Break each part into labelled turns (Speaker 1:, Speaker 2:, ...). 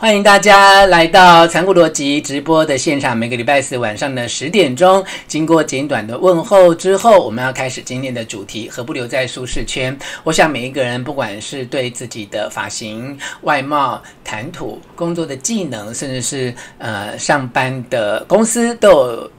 Speaker 1: 欢迎大家来到残酷逻辑直播的现场。每个礼拜四晚上的十点钟，经过简短的问候之后，我们要开始今天的主题：何不留在舒适圈？我想每一个人，不管是对自己的发型、外貌、谈吐、工作的技能，甚至是呃上班的公司，都有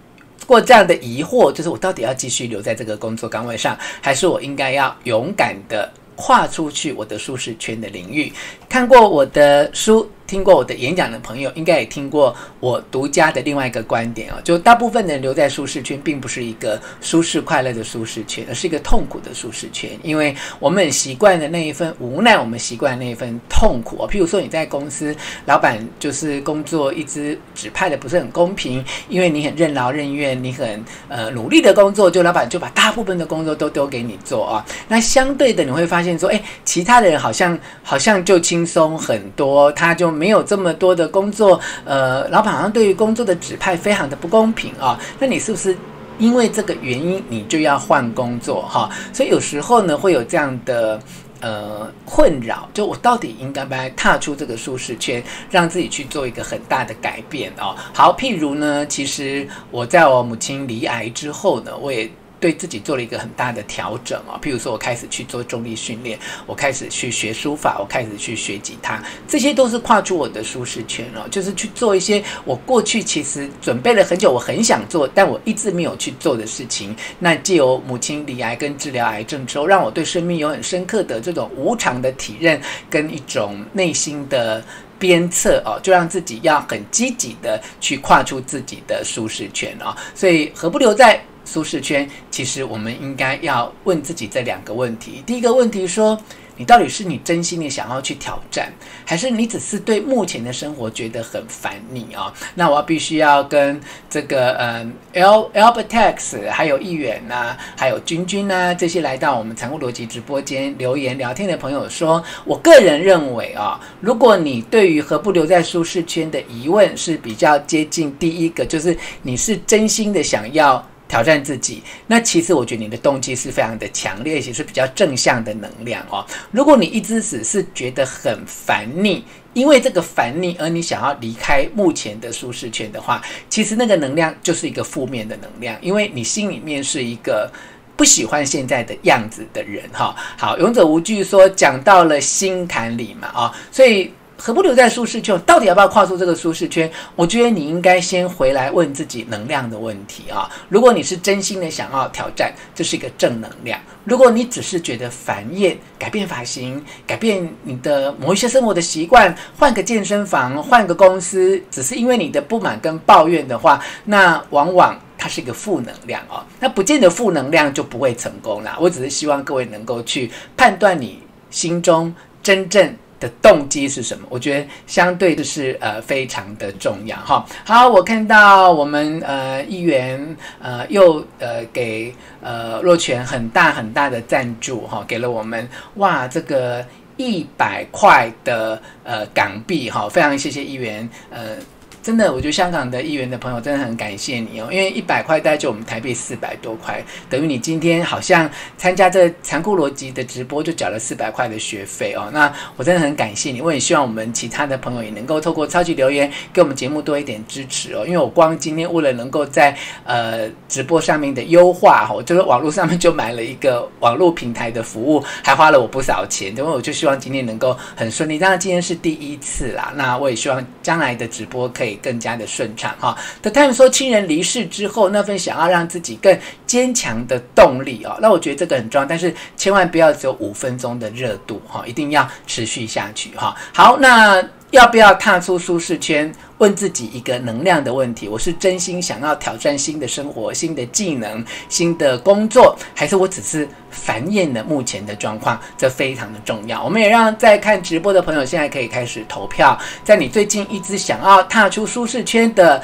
Speaker 1: 过这样的疑惑，就是我到底要继续留在这个工作岗位上，还是我应该要勇敢的跨出去我的舒适圈的领域？看过我的书。听过我的演讲的朋友，应该也听过我独家的另外一个观点啊，就大部分人留在舒适圈，并不是一个舒适快乐的舒适圈，而是一个痛苦的舒适圈。因为我们很习惯的那一份无奈，我们习惯那一份痛苦啊。譬如说你在公司，老板就是工作一直指派的不是很公平，因为你很任劳任怨，你很呃努力的工作，就老板就把大部分的工作都丢给你做啊。那相对的你会发现说，哎，其他的人好像好像就轻松很多，他就。没有这么多的工作，呃，老板好像对于工作的指派非常的不公平啊。那你是不是因为这个原因，你就要换工作哈？所以有时候呢，会有这样的呃困扰，就我到底应该不该踏出这个舒适圈，让自己去做一个很大的改变哦。好，譬如呢，其实我在我母亲离癌之后呢，我也。对自己做了一个很大的调整啊，譬如说我开始去做重力训练，我开始去学书法，我开始去学吉他，这些都是跨出我的舒适圈哦，就是去做一些我过去其实准备了很久，我很想做，但我一直没有去做的事情。那借由母亲离癌跟治疗癌症之后，让我对生命有很深刻的这种无常的体认，跟一种内心的鞭策哦，就让自己要很积极的去跨出自己的舒适圈啊。所以何不留在舒适圈，其实我们应该要问自己这两个问题。第一个问题说，你到底是你真心的想要去挑战，还是你只是对目前的生活觉得很烦腻啊？那我必须要跟这个嗯，L Albertex 还有议员呐，还有君君呐这些来到我们残酷逻辑直播间留言聊天的朋友说，我个人认为啊，如果你对于何不留在舒适圈的疑问是比较接近第一个，就是你是真心的想要。挑战自己，那其实我觉得你的动机是非常的强烈，而且是比较正向的能量哦。如果你一直只是觉得很烦腻，因为这个烦腻而你想要离开目前的舒适圈的话，其实那个能量就是一个负面的能量，因为你心里面是一个不喜欢现在的样子的人哈。好，勇者无惧说讲到了心坎里嘛啊，所以。何不留在舒适圈？到底要不要跨出这个舒适圈？我觉得你应该先回来问自己能量的问题啊！如果你是真心的想要挑战，这是一个正能量；如果你只是觉得烦厌，改变发型，改变你的某一些生活的习惯，换个健身房，换个公司，只是因为你的不满跟抱怨的话，那往往它是一个负能量哦。那不见得负能量就不会成功啦。我只是希望各位能够去判断你心中真正。的动机是什么？我觉得相对的是呃非常的重要哈。好，我看到我们呃议员呃又呃给呃若权很大很大的赞助哈，给了我们哇这个一百块的呃港币哈，非常谢谢议员呃。真的，我觉得香港的议员的朋友真的很感谢你哦，因为一百块大概就我们台币四百多块，等于你今天好像参加这残酷逻辑的直播就缴了四百块的学费哦。那我真的很感谢你，我也希望我们其他的朋友也能够透过超级留言给我们节目多一点支持哦。因为我光今天为了能够在呃直播上面的优化我，就是网络上面就买了一个网络平台的服务，还花了我不少钱，因为我就希望今天能够很顺利。当然今天是第一次啦，那我也希望将来的直播可以。更加的顺畅哈。The time 说，亲人离世之后，那份想要让自己更坚强的动力哦，那我觉得这个很重要。但是千万不要只有五分钟的热度哈，一定要持续下去哈。好，那要不要踏出舒适圈？问自己一个能量的问题：我是真心想要挑战新的生活、新的技能、新的工作，还是我只是繁衍了目前的状况？这非常的重要。我们也让在看直播的朋友现在可以开始投票，在你最近一直想要踏出舒适圈的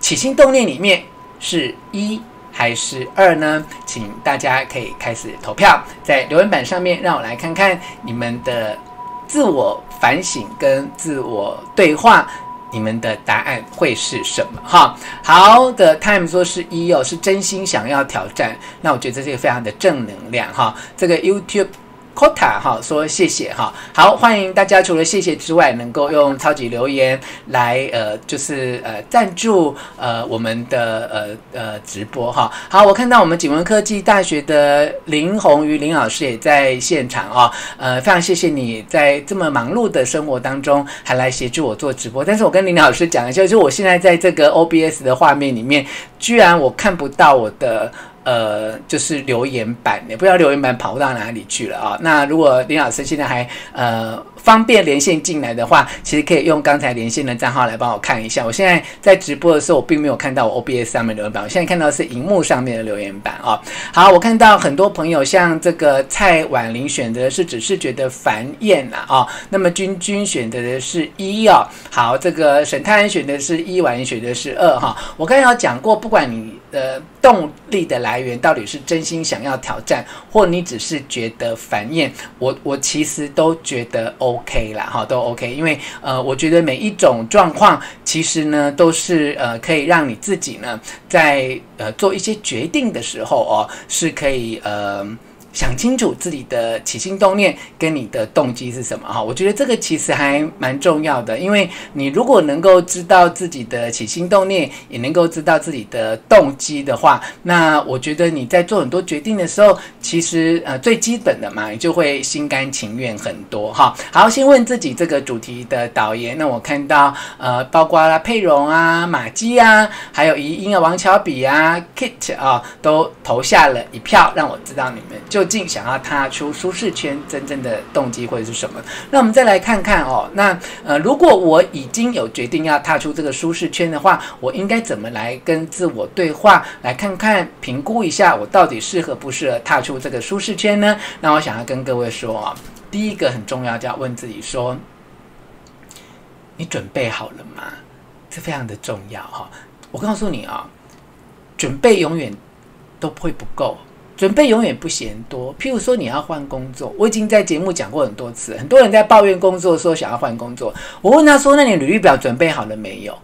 Speaker 1: 起心动念里面，是一还是二呢？请大家可以开始投票，在留言板上面，让我来看看你们的自我反省跟自我对话。你们的答案会是什么？哈，好的，Time 说是一哦，是真心想要挑战。那我觉得这是个非常的正能量哈。这个 YouTube Kota 哈说谢谢哈，好，欢迎大家除了谢谢之外，能够用超级留言来呃就是呃赞助呃我们的呃呃直播哈。好，我看到我们景文科技大学的林宏瑜林老师也在现场啊，呃非常谢谢你在这么忙碌的生活当中还来协助我做直播，但是我跟林老师讲一下，就我现在在这个 OBS 的画面里面，居然我看不到我的。呃，就是留言板，也不知道留言板跑到哪里去了啊。那如果林老师现在还呃。方便连线进来的话，其实可以用刚才连线的账号来帮我看一下。我现在在直播的时候，我并没有看到我 OBS 上面留言板，我现在看到是荧幕上面的留言板啊。好，我看到很多朋友，像这个蔡婉玲选择的是只是觉得烦厌呐啊。那么君君选择的是一哦。好，这个沈泰安选的是一，婉玲选的是二哈。我刚才有讲过，不管你的动力的来来源到底是真心想要挑战，或你只是觉得烦厌，我我其实都觉得 OK 啦，哈，都 OK，因为呃，我觉得每一种状况其实呢，都是呃，可以让你自己呢，在呃做一些决定的时候哦，是可以呃。想清楚自己的起心动念跟你的动机是什么哈？我觉得这个其实还蛮重要的，因为你如果能够知道自己的起心动念，也能够知道自己的动机的话，那我觉得你在做很多决定的时候，其实呃最基本的嘛，你就会心甘情愿很多哈。好，先问自己这个主题的导言。那我看到呃，包括了佩蓉啊、马基啊，还有怡英啊、王乔比啊、Kit 啊，都投下了一票，让我知道你们。究竟想要踏出舒适圈，真正的动机会是什么？那我们再来看看哦。那呃，如果我已经有决定要踏出这个舒适圈的话，我应该怎么来跟自我对话？来看看评估一下，我到底适合不适合踏出这个舒适圈呢？那我想要跟各位说啊，第一个很重要，就要问自己说：你准备好了吗？这非常的重要哈。我告诉你啊，准备永远都不会不够。准备永远不嫌多。譬如说，你要换工作，我已经在节目讲过很多次。很多人在抱怨工作，说想要换工作。我问他说：“那你履历表准备好了没有？”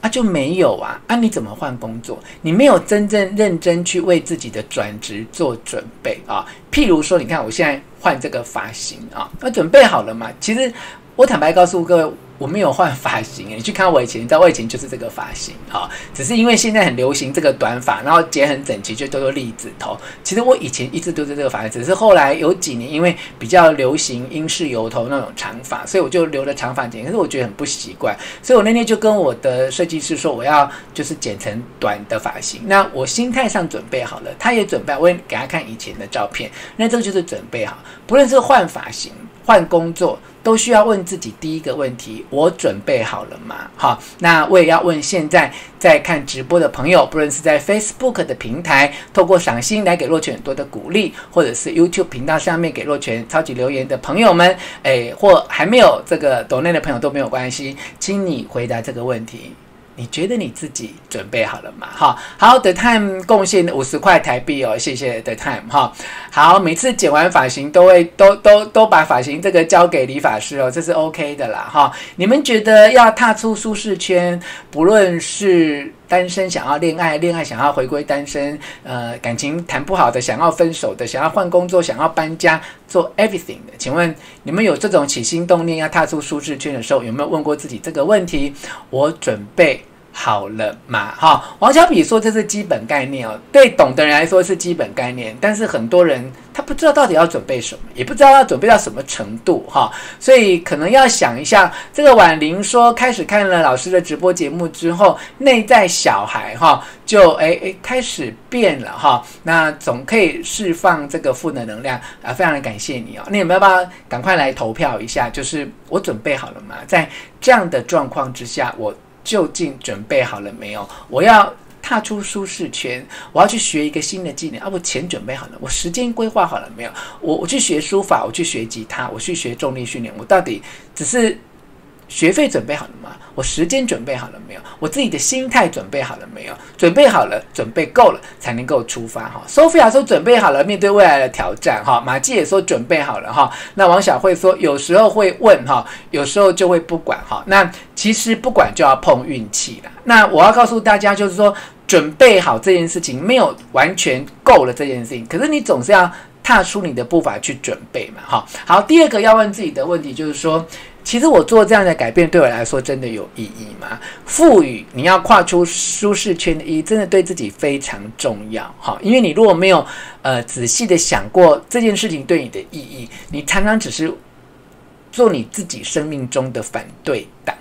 Speaker 1: 啊，就没有啊。啊，你怎么换工作？你没有真正认真去为自己的转职做准备啊。譬如说，你看我现在换这个发型啊，那准备好了吗？其实我坦白告诉各位。我没有换发型，你去看我以前，你知道我以前就是这个发型啊，只是因为现在很流行这个短发，然后剪很整齐，就都是栗子头。其实我以前一直都是这个发型，只是后来有几年因为比较流行英式油头那种长发，所以我就留了长发剪。可是我觉得很不习惯，所以我那天就跟我的设计师说，我要就是剪成短的发型。那我心态上准备好了，他也准备，我也给他看以前的照片，那这个就是准备好，不论是换发型。换工作都需要问自己第一个问题：我准备好了吗？好，那我也要问现在在看直播的朋友，不论是在 Facebook 的平台，透过赏心来给若泉很多的鼓励，或者是 YouTube 频道上面给若泉超级留言的朋友们，诶，或还没有这个懂内的朋友都没有关系，请你回答这个问题。你觉得你自己准备好了吗？哈，好，The Time 贡献五十块台币哦，谢谢 The Time 哈。好，每次剪完发型都会都都都把发型这个交给理发师哦，这是 OK 的啦哈。你们觉得要踏出舒适圈，不论是单身想要恋爱，恋爱想要回归单身，呃，感情谈不好的想要分手的，想要换工作，想要搬家，做 everything 的，请问你们有这种起心动念要踏出舒适圈的时候，有没有问过自己这个问题？我准备。好了嘛，哈，王小比说这是基本概念哦，对懂的人来说是基本概念，但是很多人不知道到底要准备什么，也不知道要准备到什么程度，哈，所以可能要想一下。这个婉玲说，开始看了老师的直播节目之后，内在小孩哈就哎哎开始变了哈，那总可以释放这个负能量啊，非常的感谢你哦。那你们要不要赶快来投票一下？就是我准备好了吗？在这样的状况之下，我。究竟准备好了没有？我要踏出舒适圈，我要去学一个新的技能啊！我钱准备好了，我时间规划好了没有？我我去学书法，我去学吉他，我去学重力训练，我到底只是。学费准备好了吗？我时间准备好了没有？我自己的心态准备好了没有？准备好了，准备够了，才能够出发哈。Sophia 说准备好了，面对未来的挑战哈。马季也说准备好了哈。那王小慧说有时候会问哈，有时候就会不管哈。那其实不管就要碰运气了。那我要告诉大家，就是说准备好这件事情没有完全够了这件事情，可是你总是要。踏出你的步伐去准备嘛。哈，好，第二个要问自己的问题就是说，其实我做这样的改变对我来说真的有意义吗？赋予你要跨出舒适圈的意义，真的对自己非常重要。哈，因为你如果没有呃仔细的想过这件事情对你的意义，你常常只是做你自己生命中的反对党，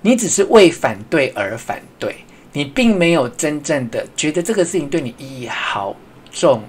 Speaker 1: 你只是为反对而反对，你并没有真正的觉得这个事情对你意义好重。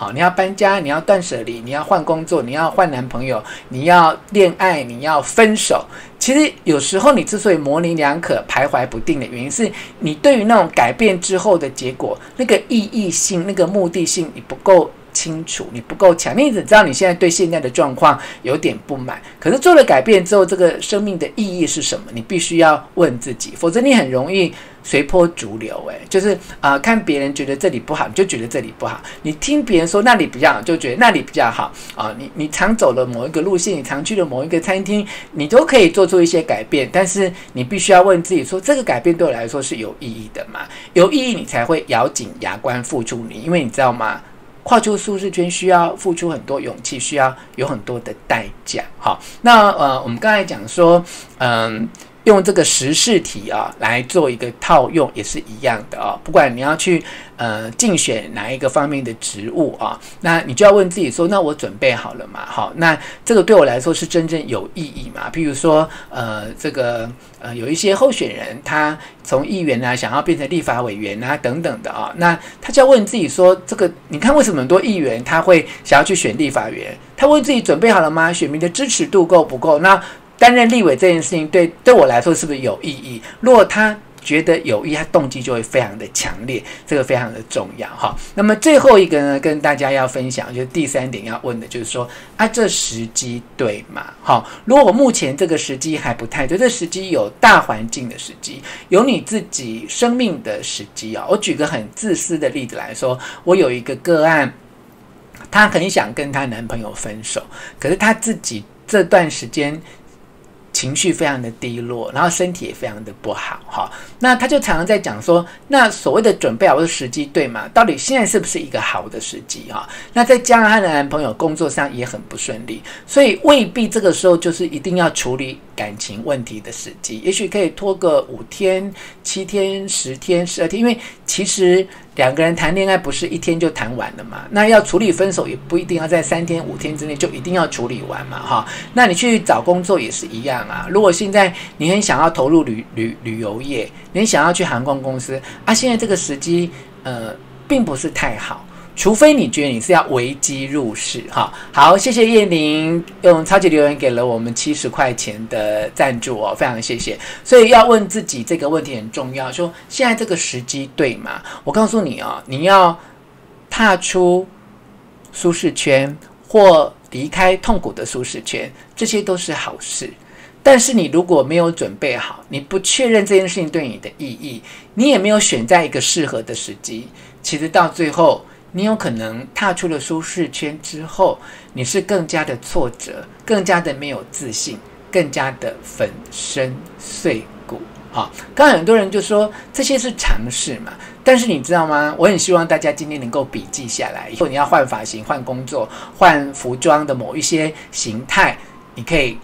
Speaker 1: 好，你要搬家，你要断舍离，你要换工作，你要换男朋友，你要恋爱，你要分手。其实有时候你之所以模棱两可、徘徊不定的原因，是你对于那种改变之后的结果，那个意义性、那个目的性，你不够。清楚，你不够强，你只知道你现在对现在的状况有点不满。可是做了改变之后，这个生命的意义是什么？你必须要问自己，否则你很容易随波逐流。诶，就是啊、看别人觉得这里不好，你就觉得这里不好；你听别人说那里比较好，就觉得那里比较好啊、你你常走了某一个路线，你常去了某一个餐厅，你都可以做出一些改变。但是你必须要问自己说，这个改变对我来说是有意义的吗？有意义，你才会咬紧牙关付出你，因为你知道吗？跨出舒适圈需要付出很多勇气，需要有很多的代价。好，那呃，我们刚才讲说，嗯。用这个时事题啊来做一个套用也是一样的啊，不管你要去呃竞选哪一个方面的职务啊，那你就要问自己说，那我准备好了吗？好，那这个对我来说是真正有意义吗？譬如说呃这个呃有一些候选人他从议员啊想要变成立法委员啊等等的啊，那他就要问自己说，这个你看为什么很多议员他会想要去选立法员？他问自己准备好了吗？选民的支持度够不够？那担任立委这件事情对对我来说是不是有意义？如果他觉得有意义，他动机就会非常的强烈，这个非常的重要哈。那么最后一个呢，跟大家要分享就是第三点要问的就是说啊，这时机对吗？好，如果我目前这个时机还不太对，这时机有大环境的时机，有你自己生命的时机啊。我举个很自私的例子来说，我有一个个案，她很想跟她男朋友分手，可是她自己这段时间。情绪非常的低落，然后身体也非常的不好，哈。那他就常常在讲说，那所谓的准备好的时机对吗？到底现在是不是一个好的时机，哈？那再加上她的男朋友工作上也很不顺利，所以未必这个时候就是一定要处理感情问题的时机，也许可以拖个五天、七天、十天、十二天，因为其实。两个人谈恋爱不是一天就谈完了嘛？那要处理分手也不一定要在三天五天之内就一定要处理完嘛？哈，那你去找工作也是一样啊。如果现在你很想要投入旅旅旅游业，你想要去航空公司啊，现在这个时机呃并不是太好。除非你觉得你是要危机入市，哈，好，谢谢叶玲用超级留言给了我们七十块钱的赞助哦，非常谢谢。所以要问自己这个问题很重要，说现在这个时机对吗？我告诉你啊，你要踏出舒适圈或离开痛苦的舒适圈，这些都是好事。但是你如果没有准备好，你不确认这件事情对你的意义，你也没有选在一个适合的时机，其实到最后。你有可能踏出了舒适圈之后，你是更加的挫折，更加的没有自信，更加的粉身碎骨。好，刚刚很多人就说这些是尝试嘛，但是你知道吗？我很希望大家今天能够笔记下来，以后你要换发型、换工作、换服装的某一些形态，你可以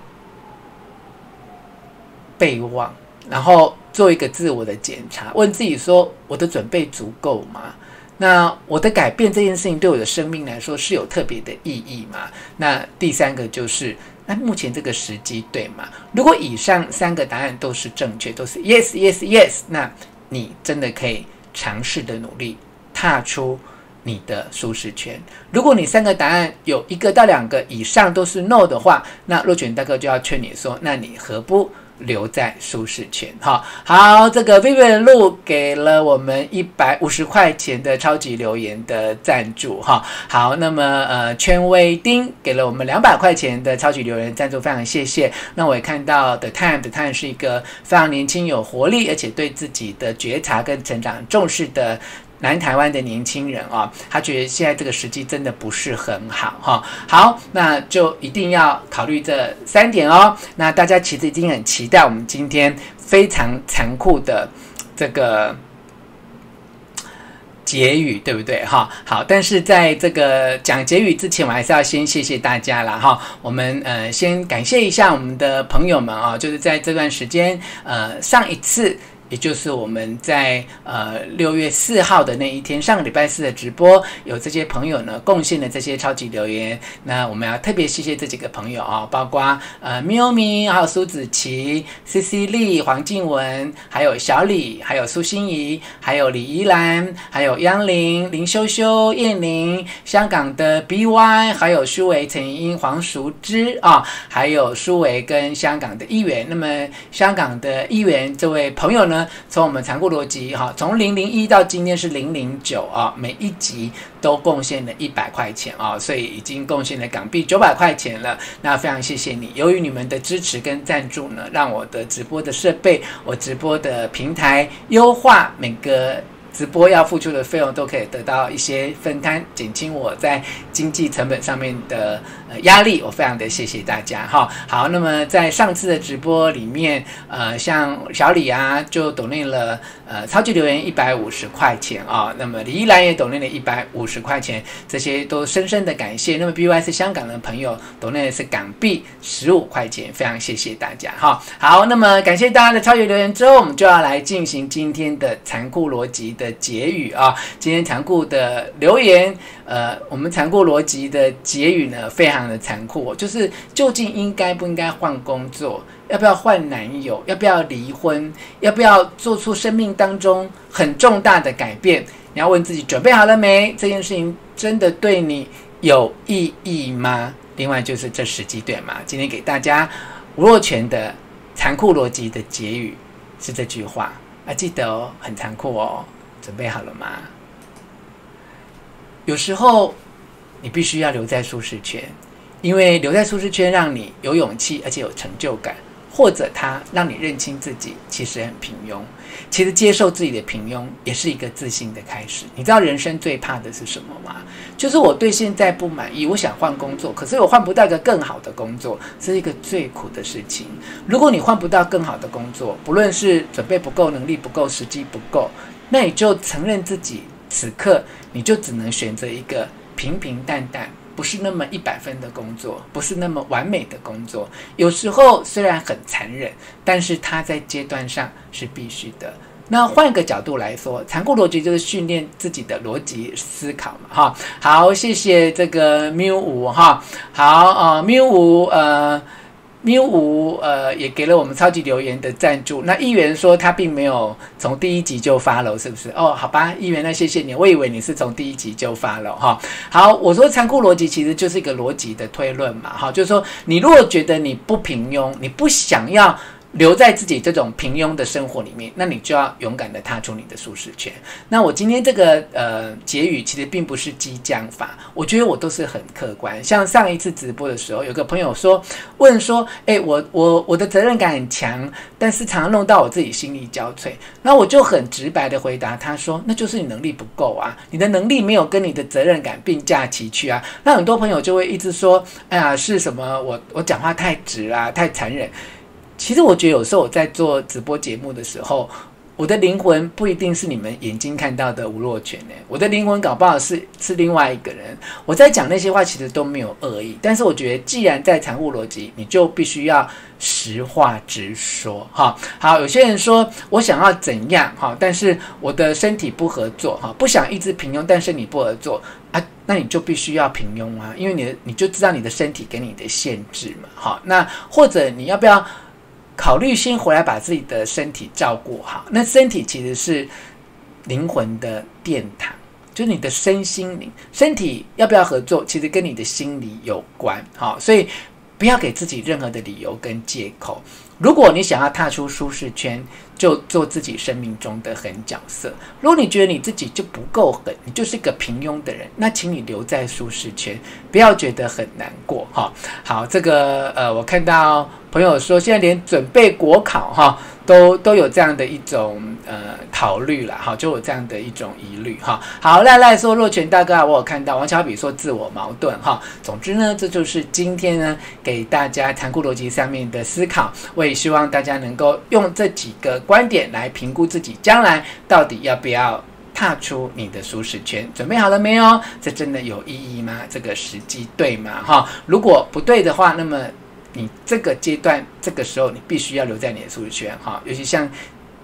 Speaker 1: 备忘，然后做一个自我的检查，问自己说：我的准备足够吗？那我的改变这件事情对我的生命来说是有特别的意义吗？那第三个就是，那目前这个时机对吗？如果以上三个答案都是正确，都是 yes yes yes，那你真的可以尝试的努力踏出你的舒适圈。如果你三个答案有一个到两个以上都是 no 的话，那若权大哥就要劝你说，那你何不？留在舒适圈，哈，好，这个 Vivian 路给了我们一百五十块钱的超级留言的赞助，哈，好，那么呃，圈威丁给了我们两百块钱的超级留言赞助，非常谢谢。那我也看到 The Time，The Time 是一个非常年轻、有活力，而且对自己的觉察跟成长重视的。南台湾的年轻人啊，他觉得现在这个时机真的不是很好哈。好，那就一定要考虑这三点哦。那大家其实已经很期待我们今天非常残酷的这个结语，对不对？哈，好，但是在这个讲结语之前，我还是要先谢谢大家了哈。我们呃先感谢一下我们的朋友们啊，就是在这段时间呃上一次。也就是我们在呃六月四号的那一天，上个礼拜四的直播，有这些朋友呢贡献了这些超级留言。那我们要特别谢谢这几个朋友啊，包括呃喵咪，还有苏子琪、C C 丽、黄静文，还有小李，还有苏心怡，还有李怡兰，还有央林、林修修、燕玲，香港的 B Y，还有舒维、陈英、黄淑芝啊，还有舒维跟香港的议员。那么香港的议员这位朋友呢？从我们残酷逻辑哈，从零零一到今天是零零九啊，每一集都贡献了一百块钱啊，所以已经贡献了港币九百块钱了。那非常谢谢你，由于你们的支持跟赞助呢，让我的直播的设备，我直播的平台优化每个。直播要付出的费用都可以得到一些分摊，减轻我在经济成本上面的呃压力。我非常的谢谢大家哈。好，那么在上次的直播里面，呃，像小李啊，就抖内了呃超级留言一百五十块钱啊。那么李依兰也抖内了一百五十块钱，这些都深深的感谢。那么 BY 是香港的朋友抖内是港币十五块钱，非常谢谢大家哈。好，那么感谢大家的超级留言之后，我们就要来进行今天的残酷逻辑。的结语啊，今天残酷的留言，呃，我们残酷逻辑的结语呢，非常非常的残酷，就是究竟应该不应该换工作，要不要换男友，要不要离婚，要不要做出生命当中很重大的改变？你要问自己准备好了没？这件事情真的对你有意义吗？另外就是这十几点嘛？今天给大家吴若权的残酷逻辑的结语是这句话啊，记得哦，很残酷哦。准备好了吗？有时候你必须要留在舒适圈，因为留在舒适圈让你有勇气，而且有成就感，或者它让你认清自己其实很平庸。其实接受自己的平庸也是一个自信的开始。你知道人生最怕的是什么吗？就是我对现在不满意，我想换工作，可是我换不到一个更好的工作，是一个最苦的事情。如果你换不到更好的工作，不论是准备不够、能力不够、时机不够。那你就承认自己此刻你就只能选择一个平平淡淡，不是那么一百分的工作，不是那么完美的工作。有时候虽然很残忍，但是它在阶段上是必须的。那换个角度来说，残酷逻辑就是训练自己的逻辑思考嘛，哈。好，谢谢这个 Miu 五哈。好啊 Miu 五呃。喵五呃也给了我们超级留言的赞助。那议员说他并没有从第一集就发了是不是？哦，好吧，议员，那谢谢你。我以为你是从第一集就发了哈。好，我说残酷逻辑其实就是一个逻辑的推论嘛，哈，就是说你如果觉得你不平庸，你不想要。留在自己这种平庸的生活里面，那你就要勇敢地踏出你的舒适圈。那我今天这个呃结语其实并不是激将法，我觉得我都是很客观。像上一次直播的时候，有个朋友说问说，诶，我我我的责任感很强，但是常常弄到我自己心力交瘁。那我就很直白的回答他说，那就是你能力不够啊，你的能力没有跟你的责任感并驾齐驱啊。那很多朋友就会一直说，哎呀，是什么？我我讲话太直啊，太残忍。其实我觉得有时候我在做直播节目的时候，我的灵魂不一定是你们眼睛看到的吴若权呢，我的灵魂搞不好是是另外一个人。我在讲那些话其实都没有恶意，但是我觉得既然在残酷逻辑，你就必须要实话直说哈。好，有些人说我想要怎样哈，但是我的身体不合作哈，不想一直平庸，但是你不合作啊，那你就必须要平庸啊，因为你的你就知道你的身体给你的限制嘛。好，那或者你要不要？考虑先回来把自己的身体照顾好，那身体其实是灵魂的殿堂，就是你的身心灵。身体要不要合作，其实跟你的心理有关。好，所以不要给自己任何的理由跟借口。如果你想要踏出舒适圈，就做自己生命中的狠角色。如果你觉得你自己就不够狠，你就是一个平庸的人，那请你留在舒适圈，不要觉得很难过。哈，好，这个呃，我看到。朋友说，现在连准备国考哈，都都有这样的一种呃考虑了哈，就有这样的一种疑虑哈。好，赖赖说若泉大哥啊，我有看到王小比说自我矛盾哈。总之呢，这就是今天呢给大家残酷逻辑上面的思考。我也希望大家能够用这几个观点来评估自己将来到底要不要踏出你的舒适圈。准备好了没有？这真的有意义吗？这个时机对吗？哈，如果不对的话，那么你这个阶段这个时候你必须要留在你的舒适圈。哈，尤其像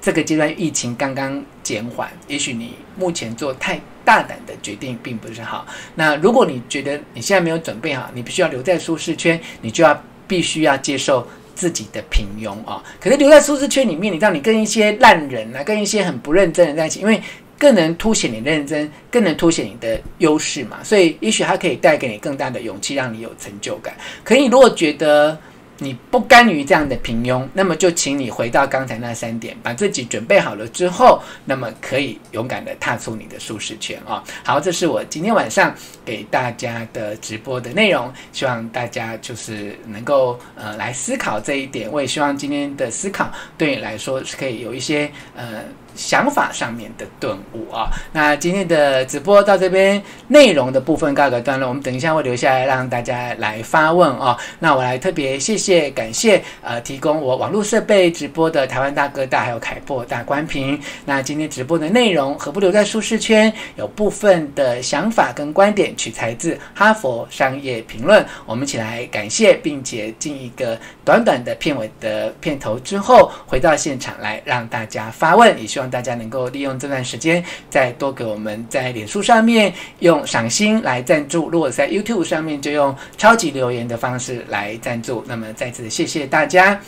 Speaker 1: 这个阶段疫情刚刚减缓，也许你目前做太大胆的决定并不是好。那如果你觉得你现在没有准备好，你必须要留在舒适圈，你就要必须要接受。自己的平庸啊，可是留在舒适圈里面，你让你跟一些烂人啊，跟一些很不认真的在一起，因为更能凸显你认真，更能凸显你的优势嘛，所以也许它可以带给你更大的勇气，让你有成就感。可你如果觉得，你不甘于这样的平庸，那么就请你回到刚才那三点，把自己准备好了之后，那么可以勇敢的踏出你的舒适圈啊、哦！好，这是我今天晚上给大家的直播的内容，希望大家就是能够呃来思考这一点。我也希望今天的思考对你来说是可以有一些呃。想法上面的顿悟啊，那今天的直播到这边，内容的部分告个段落，我们等一下会留下来让大家来发问啊。那我来特别谢谢感谢呃提供我网络设备直播的台湾大哥大还有凯擘大关屏。那今天直播的内容何不留在舒适圈？有部分的想法跟观点取材自哈佛商业评论，我们一起来感谢，并且进一个短短的片尾的片头之后，回到现场来让大家发问，也希望。希望大家能够利用这段时间，再多给我们在脸书上面用赏心来赞助，如果在 YouTube 上面就用超级留言的方式来赞助。那么再次谢谢大家。